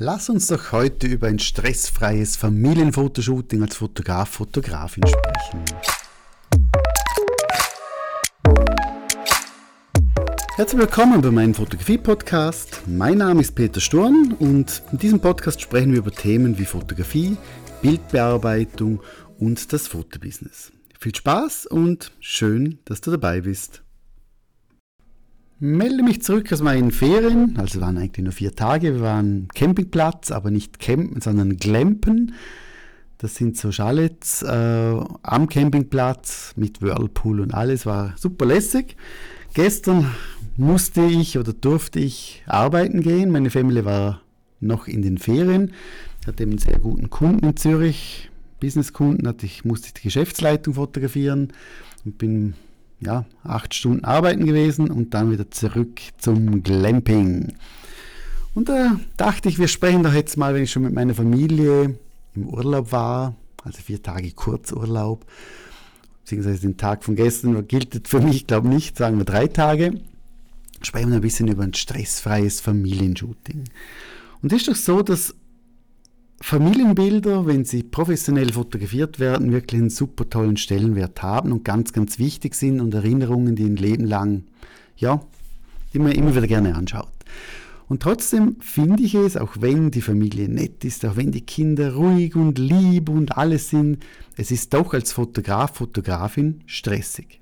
Lass uns doch heute über ein stressfreies Familienfotoshooting als Fotograf, Fotografin sprechen. Herzlich willkommen bei meinem Fotografie-Podcast. Mein Name ist Peter Sturm und in diesem Podcast sprechen wir über Themen wie Fotografie, Bildbearbeitung und das Fotobusiness. Viel Spaß und schön, dass du dabei bist melde mich zurück aus meinen Ferien. Also waren eigentlich nur vier Tage. Wir waren Campingplatz, aber nicht campen, sondern glampen. Das sind so Chalets äh, am Campingplatz mit Whirlpool und alles. War super lässig. Gestern musste ich oder durfte ich arbeiten gehen. Meine Familie war noch in den Ferien. Ich hatte einen sehr guten Kunden in Zürich, Businesskunden. Ich musste die Geschäftsleitung fotografieren und bin ja, acht Stunden arbeiten gewesen und dann wieder zurück zum Glamping. Und da dachte ich, wir sprechen doch jetzt mal, wenn ich schon mit meiner Familie im Urlaub war, also vier Tage Kurzurlaub, beziehungsweise den Tag von gestern gilt für mich, glaube nicht, sagen wir drei Tage, sprechen wir ein bisschen über ein stressfreies Familienshooting. Und es ist doch so, dass Familienbilder, wenn sie professionell fotografiert werden, wirklich einen super tollen Stellenwert haben und ganz, ganz wichtig sind und Erinnerungen, die ein Leben lang, ja, die man immer wieder gerne anschaut. Und trotzdem finde ich es, auch wenn die Familie nett ist, auch wenn die Kinder ruhig und lieb und alles sind, es ist doch als Fotograf, Fotografin stressig.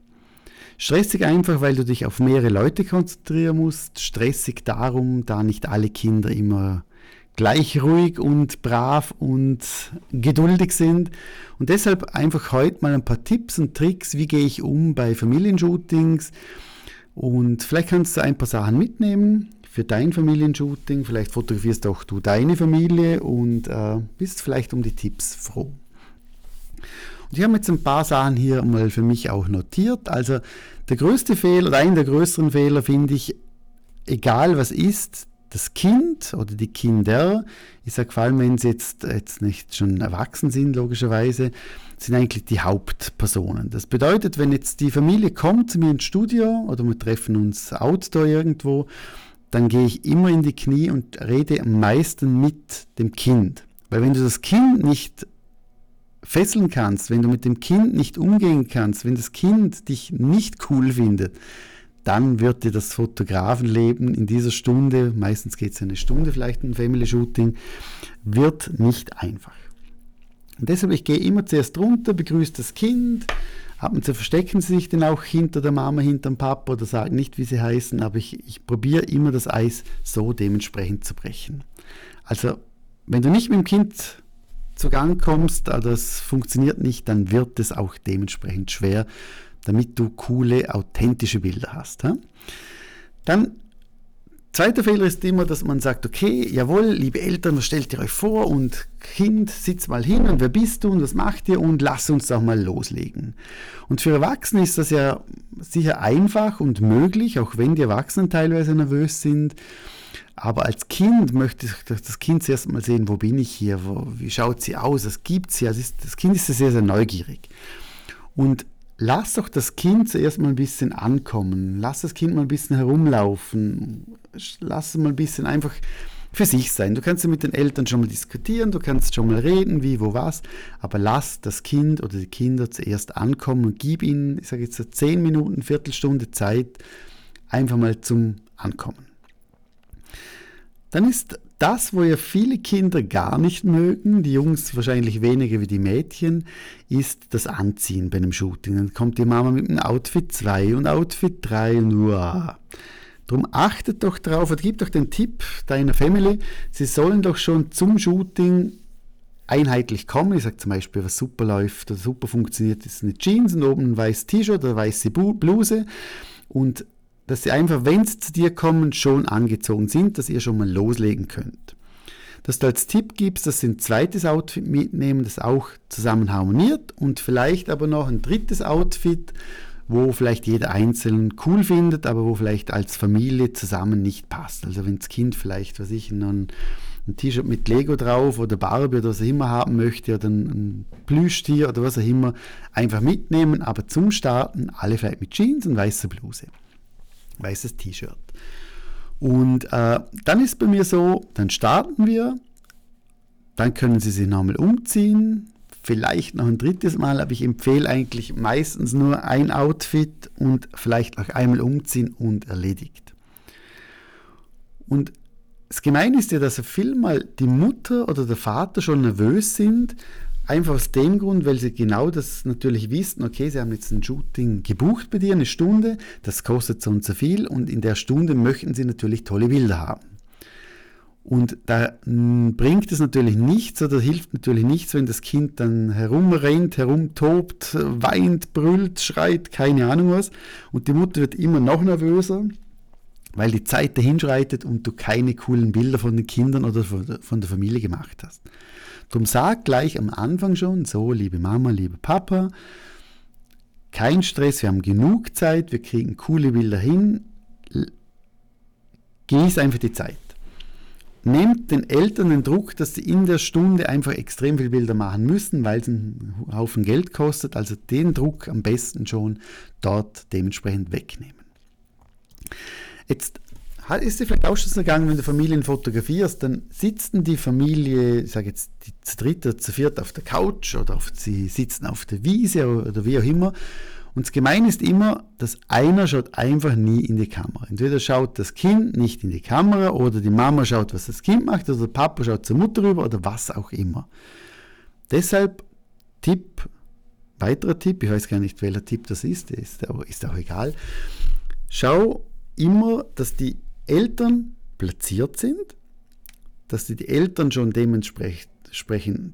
Stressig einfach, weil du dich auf mehrere Leute konzentrieren musst. Stressig darum, da nicht alle Kinder immer gleich ruhig und brav und geduldig sind. Und deshalb einfach heute mal ein paar Tipps und Tricks, wie gehe ich um bei Familienshootings. Und vielleicht kannst du ein paar Sachen mitnehmen für dein Familienshooting. Vielleicht fotografierst auch du deine Familie und äh, bist vielleicht um die Tipps froh. Und ich habe jetzt ein paar Sachen hier mal für mich auch notiert. Also der größte Fehler oder einer der größeren Fehler finde ich, egal was ist, das Kind oder die Kinder, ich sage vor allem, wenn sie jetzt, jetzt nicht schon erwachsen sind, logischerweise, sind eigentlich die Hauptpersonen. Das bedeutet, wenn jetzt die Familie kommt zu mir ins Studio oder wir treffen uns outdoor irgendwo, dann gehe ich immer in die Knie und rede am meisten mit dem Kind. Weil wenn du das Kind nicht fesseln kannst, wenn du mit dem Kind nicht umgehen kannst, wenn das Kind dich nicht cool findet, dann wird dir das Fotografenleben in dieser Stunde, meistens geht es eine Stunde vielleicht ein Family Shooting, wird nicht einfach. Und deshalb, ich gehe immer zuerst runter, begrüße das Kind, ab und zu verstecken sie sich dann auch hinter der Mama, hinter dem Papa oder sagen nicht, wie sie heißen, aber ich, ich probiere immer das Eis so dementsprechend zu brechen. Also, wenn du nicht mit dem Kind zu Gang kommst, also das funktioniert nicht, dann wird es auch dementsprechend schwer damit du coole, authentische Bilder hast. Ha? Dann Zweiter Fehler ist immer, dass man sagt, okay, jawohl, liebe Eltern, was stellt ihr euch vor und Kind, sitz mal hin und wer bist du und was macht ihr und lass uns doch mal loslegen. Und für Erwachsene ist das ja sicher einfach und möglich, auch wenn die Erwachsenen teilweise nervös sind. Aber als Kind möchte das Kind zuerst mal sehen, wo bin ich hier, wo, wie schaut sie aus, was gibt sie. Also das Kind ist sehr, sehr neugierig. Und lass doch das Kind zuerst mal ein bisschen ankommen. Lass das Kind mal ein bisschen herumlaufen. Lass es mal ein bisschen einfach für sich sein. Du kannst ja mit den Eltern schon mal diskutieren, du kannst schon mal reden, wie, wo, was, aber lass das Kind oder die Kinder zuerst ankommen und gib ihnen, ich sage jetzt so 10 Minuten, Viertelstunde Zeit, einfach mal zum Ankommen. Dann ist das, wo ja viele Kinder gar nicht mögen, die Jungs wahrscheinlich weniger wie die Mädchen, ist das Anziehen bei einem Shooting. Dann kommt die Mama mit einem Outfit 2 und Outfit 3 und uah. Darum achtet doch drauf und gib doch den Tipp deiner Family, sie sollen doch schon zum Shooting einheitlich kommen. Ich sage zum Beispiel, was super läuft oder super funktioniert, ist eine Jeans und oben ein weißes T-Shirt oder eine weiße Bluse. Und dass sie einfach, wenn sie zu dir kommen, schon angezogen sind, dass ihr schon mal loslegen könnt. Dass du als Tipp gibst, dass sie ein zweites Outfit mitnehmen, das auch zusammen harmoniert und vielleicht aber noch ein drittes Outfit, wo vielleicht jeder einzeln cool findet, aber wo vielleicht als Familie zusammen nicht passt. Also wenn das Kind vielleicht, was ich, ein, ein T-Shirt mit Lego drauf oder Barbie oder was er immer haben möchte oder ein, ein Plüschtier oder was auch immer, einfach mitnehmen, aber zum Starten alle vielleicht mit Jeans und weißer Bluse weißes T-Shirt. Und äh, dann ist bei mir so, dann starten wir, dann können Sie sich nochmal umziehen, vielleicht noch ein drittes Mal, aber ich empfehle eigentlich meistens nur ein Outfit und vielleicht auch einmal umziehen und erledigt. Und das Gemeine ist ja, dass vielmal die Mutter oder der Vater schon nervös sind, einfach aus dem Grund, weil sie genau das natürlich wissen, okay, sie haben jetzt ein Shooting gebucht bei dir, eine Stunde, das kostet so und so viel und in der Stunde möchten sie natürlich tolle Bilder haben. Und da hm, bringt es natürlich nichts oder hilft natürlich nichts, wenn das Kind dann herumrennt, herumtobt, weint, brüllt, schreit, keine Ahnung was. Und die Mutter wird immer noch nervöser weil die Zeit dahin schreitet und du keine coolen Bilder von den Kindern oder von der Familie gemacht hast. Drum sag gleich am Anfang schon, so, liebe Mama, liebe Papa, kein Stress, wir haben genug Zeit, wir kriegen coole Bilder hin, genieß einfach die Zeit. Nehmt den Eltern den Druck, dass sie in der Stunde einfach extrem viele Bilder machen müssen, weil es einen Haufen Geld kostet. Also den Druck am besten schon dort dementsprechend wegnehmen. Jetzt ist dir vielleicht auch schon gegangen, wenn du Familien fotografierst, dann sitzen die Familie, ich sage jetzt die zu dritt oder zu viert auf der Couch oder auf, sie sitzen auf der Wiese oder wie auch immer. Und das Gemeine ist immer, dass einer schaut einfach nie in die Kamera. Entweder schaut das Kind nicht in die Kamera oder die Mama schaut, was das Kind macht oder der Papa schaut zur Mutter rüber oder was auch immer. Deshalb Tipp, weiterer Tipp, ich weiß gar nicht, welcher Tipp das ist, ist, ist auch egal. Schau immer, dass die Eltern platziert sind, dass die Eltern schon dementsprechend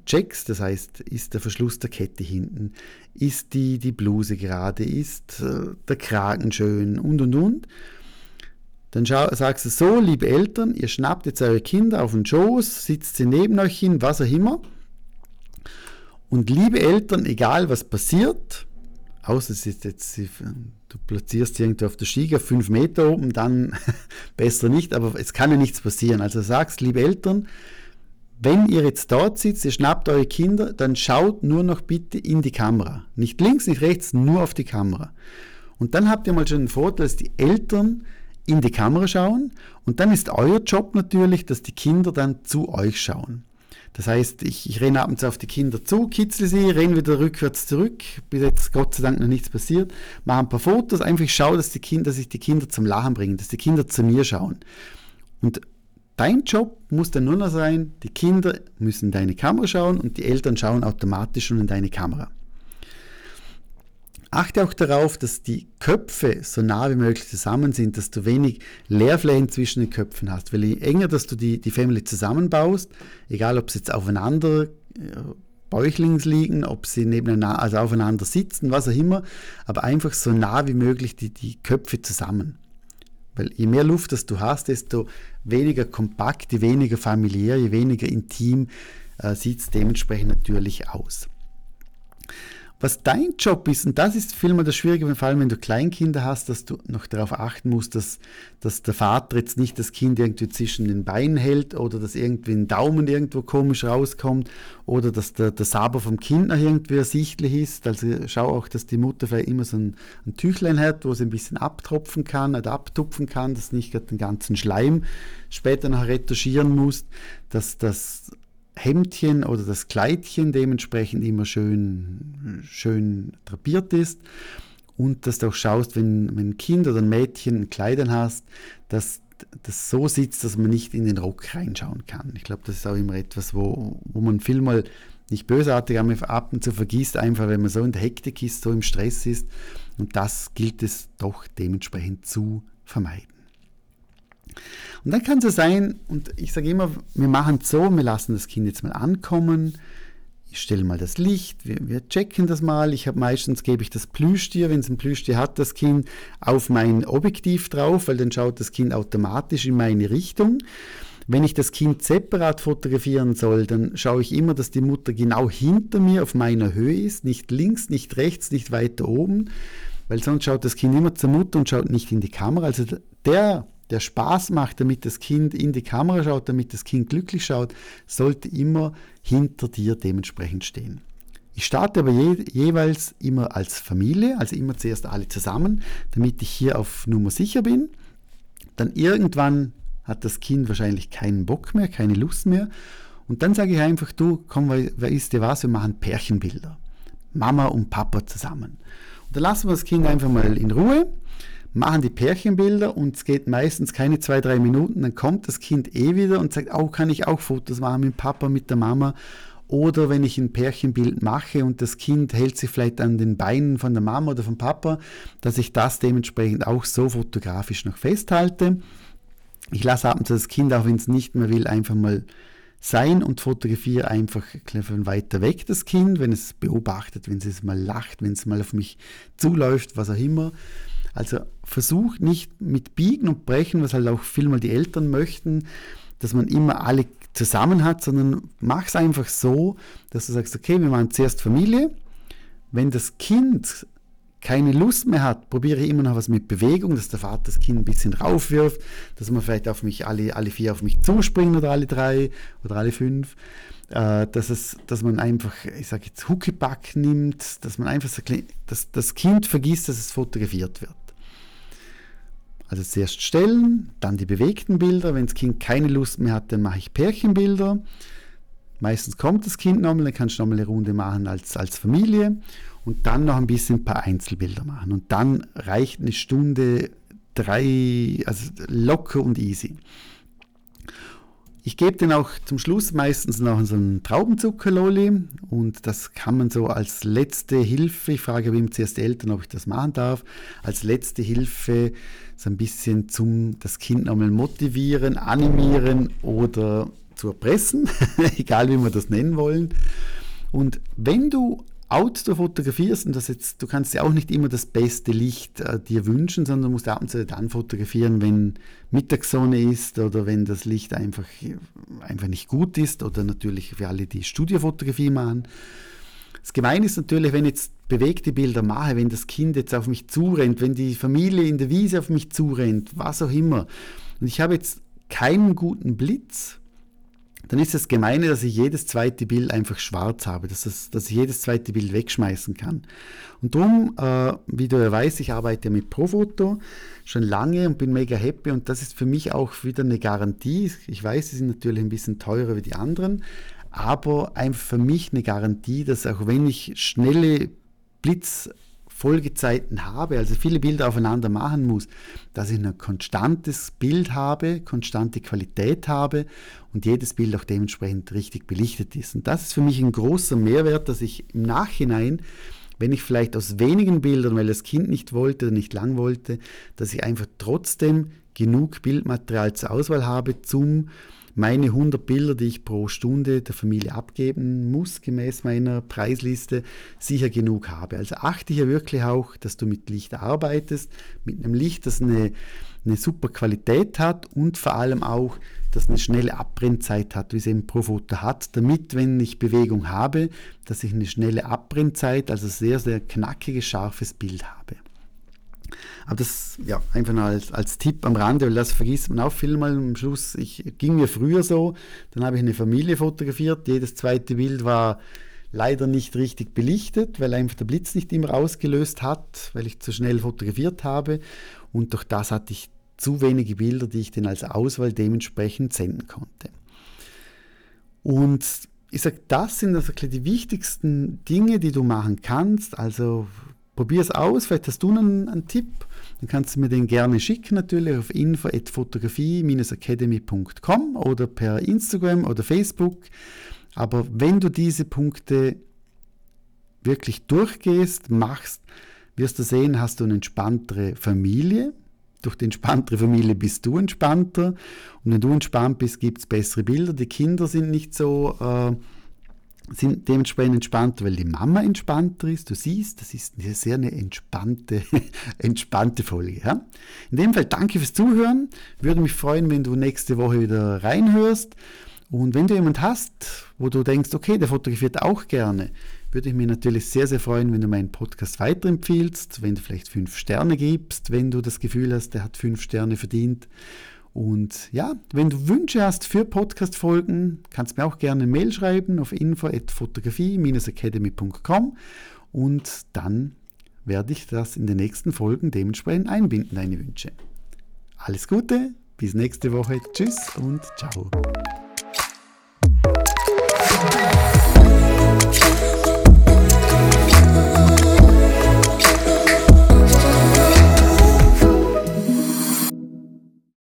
checkst, das heißt, ist der Verschluss der Kette hinten, ist die, die Bluse gerade, ist äh, der Kragen schön und und und. Dann schau, sagst du so, liebe Eltern, ihr schnappt jetzt eure Kinder auf den Schoß, sitzt sie neben euch hin, was auch immer. Und liebe Eltern, egal was passiert, außer es ist jetzt, du platzierst irgendwo auf der auf fünf Meter oben, dann besser nicht, aber es kann ja nichts passieren. Also sagst, liebe Eltern, wenn ihr jetzt dort sitzt, ihr schnappt eure Kinder, dann schaut nur noch bitte in die Kamera. Nicht links, nicht rechts, nur auf die Kamera. Und dann habt ihr mal schon den Vorteil, dass die Eltern in die Kamera schauen und dann ist euer Job natürlich, dass die Kinder dann zu euch schauen. Das heißt, ich, ich renne abends auf die Kinder zu, kitzle sie, renne wieder rückwärts zurück, bis jetzt Gott sei Dank noch nichts passiert, mache ein paar Fotos, einfach schaue, dass, die Kinder, dass ich die Kinder zum Lachen bringe, dass die Kinder zu mir schauen. Und dein Job muss dann nur noch sein, die Kinder müssen in deine Kamera schauen und die Eltern schauen automatisch schon in deine Kamera. Achte auch darauf, dass die Köpfe so nah wie möglich zusammen sind, dass du wenig Leerflächen zwischen den Köpfen hast. Weil je enger, dass du die, die Family zusammenbaust, egal ob sie jetzt aufeinander äh, bäuchlings liegen, ob sie nebeneinander, also aufeinander sitzen, was auch immer, aber einfach so nah wie möglich die, die Köpfe zusammen. Weil je mehr Luft das du hast, desto weniger kompakt, je weniger familiär, je weniger intim äh, sieht es dementsprechend natürlich aus. Was dein Job ist, und das ist vielmehr das Schwierige, vor allem wenn du Kleinkinder hast, dass du noch darauf achten musst, dass, dass der Vater jetzt nicht das Kind irgendwie zwischen den Beinen hält oder dass irgendwie ein Daumen irgendwo komisch rauskommt oder dass der, der Saber vom Kind noch irgendwie ersichtlich ist. Also schau auch, dass die Mutter vielleicht immer so ein, ein Tüchlein hat, wo sie ein bisschen abtropfen kann oder abtupfen kann, dass nicht den ganzen Schleim später noch retuschieren muss, dass das Hemdchen oder das Kleidchen dementsprechend immer schön, schön drapiert ist und dass du auch schaust, wenn, wenn ein Kind oder ein Mädchen ein Kleidern hast, dass das so sitzt, dass man nicht in den Rock reinschauen kann. Ich glaube, das ist auch immer etwas, wo, wo man viel mal nicht bösartig, aber ab und zu vergisst, einfach wenn man so in der Hektik ist, so im Stress ist. Und das gilt es doch dementsprechend zu vermeiden. Und dann kann es sein, und ich sage immer, wir machen es so, wir lassen das Kind jetzt mal ankommen, ich stelle mal das Licht, wir, wir checken das mal. Ich habe meistens gebe ich das Plüschtier, wenn es ein Plüschtier hat, das Kind auf mein Objektiv drauf, weil dann schaut das Kind automatisch in meine Richtung. Wenn ich das Kind separat fotografieren soll, dann schaue ich immer, dass die Mutter genau hinter mir auf meiner Höhe ist, nicht links, nicht rechts, nicht weiter oben, weil sonst schaut das Kind immer zur Mutter und schaut nicht in die Kamera. Also der der Spaß macht, damit das Kind in die Kamera schaut, damit das Kind glücklich schaut, sollte immer hinter dir dementsprechend stehen. Ich starte aber je, jeweils immer als Familie, also immer zuerst alle zusammen, damit ich hier auf Nummer sicher bin. dann irgendwann hat das Kind wahrscheinlich keinen Bock mehr, keine Lust mehr. Und dann sage ich einfach, du, komm, wer ist dir was, wir machen Pärchenbilder. Mama und Papa zusammen. Und dann lassen wir das Kind einfach mal in Ruhe, machen die Pärchenbilder und es geht meistens keine zwei, drei Minuten, dann kommt das Kind eh wieder und sagt, oh, kann ich auch Fotos machen mit Papa, mit der Mama. Oder wenn ich ein Pärchenbild mache und das Kind hält sich vielleicht an den Beinen von der Mama oder vom Papa, dass ich das dementsprechend auch so fotografisch noch festhalte. Ich lasse ab und zu das Kind, auch wenn es nicht mehr will, einfach mal sein und fotografiere einfach von weiter weg das Kind, wenn es beobachtet, wenn es mal lacht, wenn es mal auf mich zuläuft, was auch immer. Also versucht nicht mit Biegen und Brechen, was halt auch vielmal die Eltern möchten, dass man immer alle zusammen hat, sondern mach es einfach so, dass du sagst, okay, wir machen zuerst Familie. Wenn das Kind keine Lust mehr hat, probiere ich immer noch was mit Bewegung, dass der Vater das Kind ein bisschen raufwirft, dass man vielleicht auf mich alle, alle vier auf mich zuspringen oder alle drei oder alle fünf. Äh, dass, es, dass man einfach, ich sage jetzt, Huckepack nimmt, dass man einfach dass das Kind vergisst, dass es fotografiert wird. Also zuerst stellen, dann die bewegten Bilder. Wenn das Kind keine Lust mehr hat, dann mache ich Pärchenbilder. Meistens kommt das Kind nochmal, dann kannst du nochmal eine Runde machen als, als Familie und dann noch ein bisschen ein paar Einzelbilder machen. Und dann reicht eine Stunde drei, also locker und easy. Ich gebe den auch zum Schluss meistens noch so einen Traubenzuckerlolli und das kann man so als letzte Hilfe, ich frage wem zuerst die Eltern, ob ich das machen darf, als letzte Hilfe so ein bisschen zum das Kind nochmal motivieren, animieren oder zu erpressen, egal wie wir das nennen wollen. Und wenn du Outdoor fotografierst, und das jetzt, du kannst ja auch nicht immer das beste Licht äh, dir wünschen, sondern du musst ab und zu dann fotografieren, wenn Mittagssonne ist oder wenn das Licht einfach, einfach nicht gut ist oder natürlich für alle, die Studiofotografie machen. Das Gemeine ist natürlich, wenn ich jetzt bewegte Bilder mache, wenn das Kind jetzt auf mich zurennt, wenn die Familie in der Wiese auf mich zurennt, was auch immer. Und ich habe jetzt keinen guten Blitz, dann ist das Gemeine, dass ich jedes zweite Bild einfach schwarz habe, dass, das, dass ich jedes zweite Bild wegschmeißen kann. Und darum, äh, wie du ja weißt, ich arbeite mit Profoto schon lange und bin mega happy und das ist für mich auch wieder eine Garantie. Ich weiß, sie sind natürlich ein bisschen teurer wie die anderen, aber einfach für mich eine Garantie, dass auch wenn ich schnelle Blitz Folgezeiten habe, also viele Bilder aufeinander machen muss, dass ich ein konstantes Bild habe, konstante Qualität habe und jedes Bild auch dementsprechend richtig belichtet ist. Und das ist für mich ein großer Mehrwert, dass ich im Nachhinein, wenn ich vielleicht aus wenigen Bildern, weil das Kind nicht wollte oder nicht lang wollte, dass ich einfach trotzdem genug Bildmaterial zur Auswahl habe, zum meine 100 Bilder, die ich pro Stunde der Familie abgeben muss, gemäß meiner Preisliste, sicher genug habe. Also achte hier wirklich auch, dass du mit Licht arbeitest, mit einem Licht, das eine, eine super Qualität hat und vor allem auch, dass eine schnelle Abbrennzeit hat, wie es eben pro Foto hat, damit, wenn ich Bewegung habe, dass ich eine schnelle Abbrennzeit, also sehr, sehr knackiges, scharfes Bild habe. Aber das, ja, einfach nur als, als Tipp am Rande, weil das vergisst man auch viel mal am Schluss. Ich ging mir früher so, dann habe ich eine Familie fotografiert, jedes zweite Bild war leider nicht richtig belichtet, weil einfach der Blitz nicht immer ausgelöst hat, weil ich zu schnell fotografiert habe. Und durch das hatte ich zu wenige Bilder, die ich dann als Auswahl dementsprechend senden konnte. Und ich sage, das sind also die wichtigsten Dinge, die du machen kannst. Also probier es aus, vielleicht hast du einen, einen, Tipp, dann kannst du mir den gerne schicken natürlich auf info.fotografie-academy.com oder per Instagram oder Facebook. Aber wenn du diese Punkte wirklich durchgehst, machst, wirst du sehen, hast du eine entspanntere Familie. Durch die entspanntere Familie bist du entspannter. Und wenn du entspannt bist, gibt es bessere Bilder. Die Kinder sind nicht so... Äh, sind dementsprechend entspannter, weil die Mama entspannter ist. Du siehst, das ist eine sehr eine entspannte, entspannte Folge. Ja? In dem Fall danke fürs Zuhören. Würde mich freuen, wenn du nächste Woche wieder reinhörst. Und wenn du jemand hast, wo du denkst, okay, der fotografiert auch gerne, würde ich mich natürlich sehr, sehr freuen, wenn du meinen Podcast weiterempfiehlst, wenn du vielleicht fünf Sterne gibst, wenn du das Gefühl hast, der hat fünf Sterne verdient. Und ja, wenn du Wünsche hast für Podcast-Folgen, kannst du mir auch gerne eine Mail schreiben auf info.fotografie-academy.com und dann werde ich das in den nächsten Folgen dementsprechend einbinden, deine Wünsche. Alles Gute, bis nächste Woche. Tschüss und ciao.